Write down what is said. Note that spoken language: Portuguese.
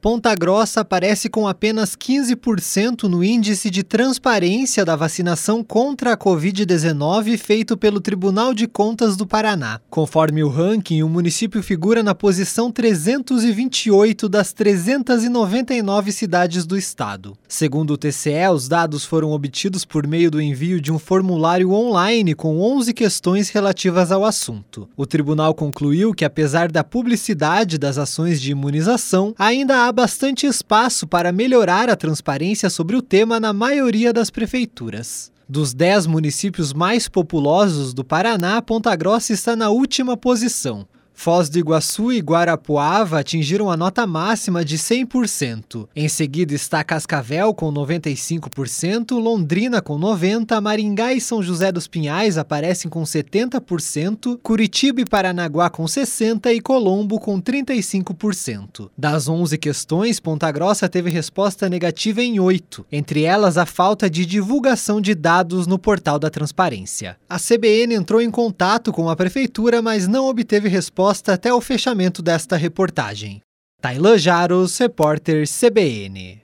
Ponta Grossa aparece com apenas 15% no índice de transparência da vacinação contra a Covid-19 feito pelo Tribunal de Contas do Paraná. Conforme o ranking, o município figura na posição 328 das 399 cidades do estado. Segundo o TCE, os dados foram obtidos por meio do envio de um formulário online com 11 questões relativas ao assunto. O tribunal concluiu que, apesar da publicidade das ações de imunização, ainda há há bastante espaço para melhorar a transparência sobre o tema na maioria das prefeituras. Dos dez municípios mais populosos do Paraná, Ponta Grossa está na última posição, Foz do Iguaçu e Guarapuava atingiram a nota máxima de 100%. Em seguida está Cascavel com 95%, Londrina com 90%, Maringá e São José dos Pinhais aparecem com 70%, Curitiba e Paranaguá com 60% e Colombo com 35%. Das 11 questões, Ponta Grossa teve resposta negativa em 8, entre elas a falta de divulgação de dados no portal da transparência. A CBN entrou em contato com a prefeitura, mas não obteve resposta resposta até o fechamento desta reportagem. Tailan Jaros, repórter CBN.